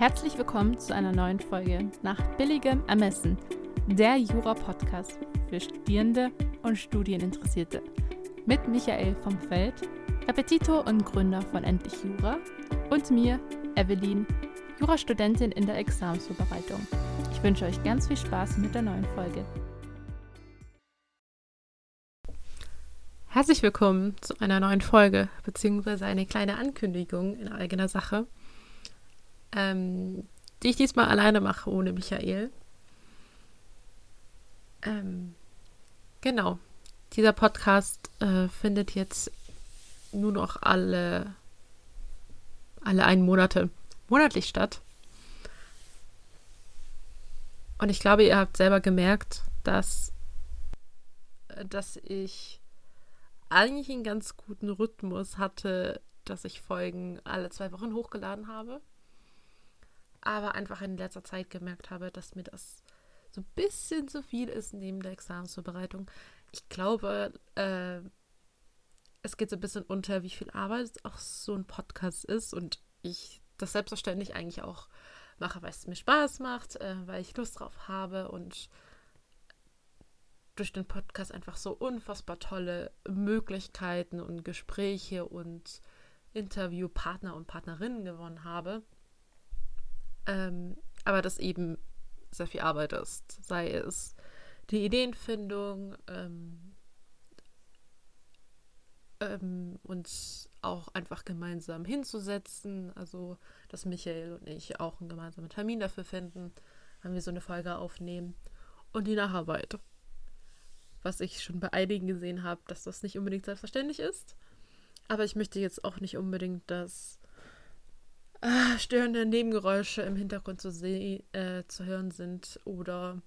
Herzlich willkommen zu einer neuen Folge nach billigem Ermessen, der Jura-Podcast für Studierende und Studieninteressierte. Mit Michael vom Feld, Repetitor und Gründer von Endlich Jura und mir, Evelyn, Jurastudentin in der Examensvorbereitung. Ich wünsche euch ganz viel Spaß mit der neuen Folge. Herzlich willkommen zu einer neuen Folge, beziehungsweise eine kleine Ankündigung in eigener Sache ähm, die ich diesmal alleine mache, ohne Michael. Ähm, genau. Dieser Podcast äh, findet jetzt nur noch alle, alle einen Monate monatlich statt. Und ich glaube, ihr habt selber gemerkt, dass, äh, dass ich eigentlich einen ganz guten Rhythmus hatte, dass ich Folgen alle zwei Wochen hochgeladen habe aber einfach in letzter Zeit gemerkt habe, dass mir das so ein bisschen zu viel ist neben der Examensvorbereitung. Ich glaube, äh, es geht so ein bisschen unter, wie viel Arbeit auch so ein Podcast ist und ich das selbstverständlich eigentlich auch mache, weil es mir Spaß macht, äh, weil ich Lust drauf habe und durch den Podcast einfach so unfassbar tolle Möglichkeiten und Gespräche und Interviewpartner und Partnerinnen gewonnen habe. Ähm, aber das eben sehr viel Arbeit ist. Sei es die Ideenfindung, ähm, ähm, uns auch einfach gemeinsam hinzusetzen. Also, dass Michael und ich auch einen gemeinsamen Termin dafür finden, wenn wir so eine Folge aufnehmen. Und die Nacharbeit. Was ich schon bei einigen gesehen habe, dass das nicht unbedingt selbstverständlich ist. Aber ich möchte jetzt auch nicht unbedingt, dass äh, störende Nebengeräusche im Hintergrund zu, äh, zu hören sind oder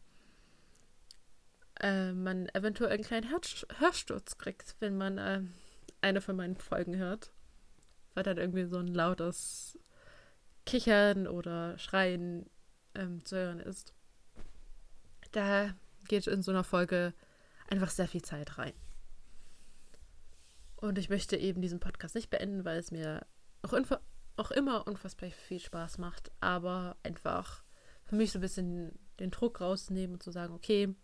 äh, man eventuell einen kleinen Hör Hörsturz kriegt, wenn man äh, eine von meinen Folgen hört. Weil dann irgendwie so ein lautes Kichern oder Schreien ähm, zu hören ist. Da geht in so einer Folge einfach sehr viel Zeit rein. Und ich möchte eben diesen Podcast nicht beenden, weil es mir auch info auch immer unfassbar viel Spaß macht, aber einfach für mich so ein bisschen den Druck rausnehmen und zu sagen, okay,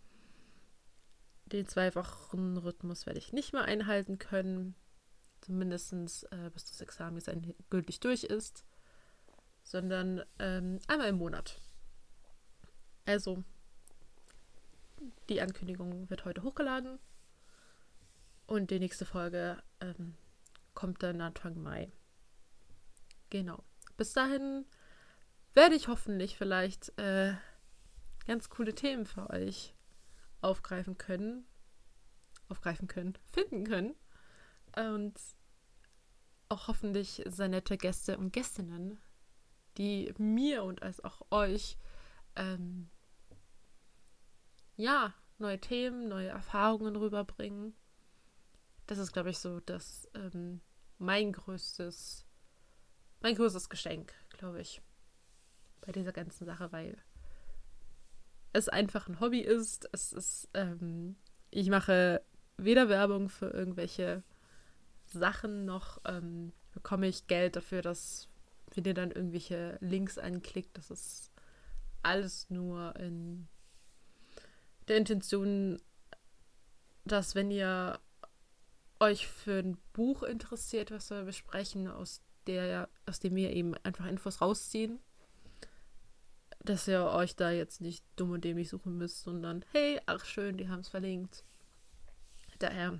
den zwei Wochen Rhythmus werde ich nicht mehr einhalten können, zumindest äh, bis das Examen jetzt gültig durch ist, sondern ähm, einmal im Monat. Also, die Ankündigung wird heute hochgeladen und die nächste Folge ähm, kommt dann Anfang Mai. Genau. Bis dahin werde ich hoffentlich vielleicht äh, ganz coole Themen für euch aufgreifen können. Aufgreifen können, finden können. Und auch hoffentlich sehr nette Gäste und Gästinnen, die mir und als auch euch ähm, ja, neue Themen, neue Erfahrungen rüberbringen. Das ist, glaube ich, so das ähm, mein größtes mein größtes Geschenk, glaube ich, bei dieser ganzen Sache, weil es einfach ein Hobby ist. Es ist, ähm, ich mache weder Werbung für irgendwelche Sachen noch ähm, bekomme ich Geld dafür, dass wenn ihr dann irgendwelche Links anklickt. Das ist alles nur in der Intention, dass wenn ihr euch für ein Buch interessiert, was wir besprechen, aus der, aus dem wir eben einfach Infos rausziehen. Dass ihr euch da jetzt nicht dumm und dämlich suchen müsst, sondern hey, ach schön, die haben es verlinkt. Daher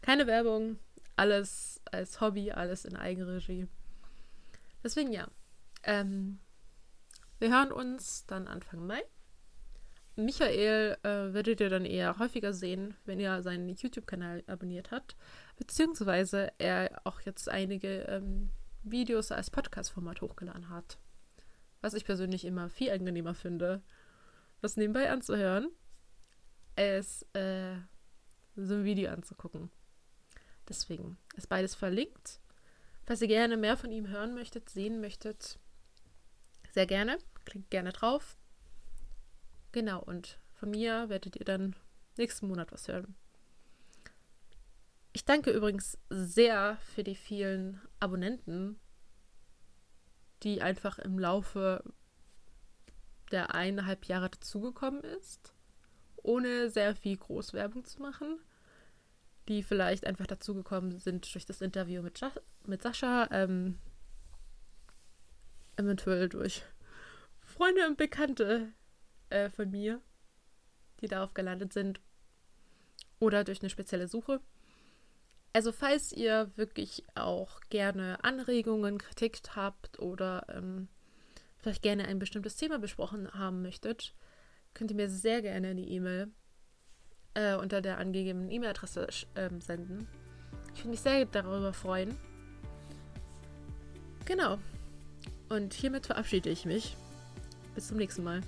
keine Werbung, alles als Hobby, alles in Eigenregie. Deswegen ja. Ähm, wir hören uns dann Anfang Mai. Michael äh, werdet ihr dann eher häufiger sehen, wenn ihr seinen YouTube-Kanal abonniert habt, beziehungsweise er auch jetzt einige ähm, Videos als Podcast-Format hochgeladen hat. Was ich persönlich immer viel angenehmer finde, das nebenbei anzuhören, als äh, so ein Video anzugucken. Deswegen ist beides verlinkt. Falls ihr gerne mehr von ihm hören möchtet, sehen möchtet, sehr gerne. Klickt gerne drauf. Genau, und von mir werdet ihr dann nächsten Monat was hören. Ich danke übrigens sehr für die vielen Abonnenten die einfach im Laufe der eineinhalb Jahre dazugekommen ist, ohne sehr viel Großwerbung zu machen, die vielleicht einfach dazugekommen sind durch das Interview mit, ja mit Sascha, ähm, eventuell durch Freunde und Bekannte äh, von mir, die darauf gelandet sind, oder durch eine spezielle Suche. Also falls ihr wirklich auch gerne Anregungen, Kritik habt oder ähm, vielleicht gerne ein bestimmtes Thema besprochen haben möchtet, könnt ihr mir sehr gerne eine E-Mail äh, unter der angegebenen E-Mail-Adresse äh, senden. Ich würde mich sehr darüber freuen. Genau. Und hiermit verabschiede ich mich. Bis zum nächsten Mal.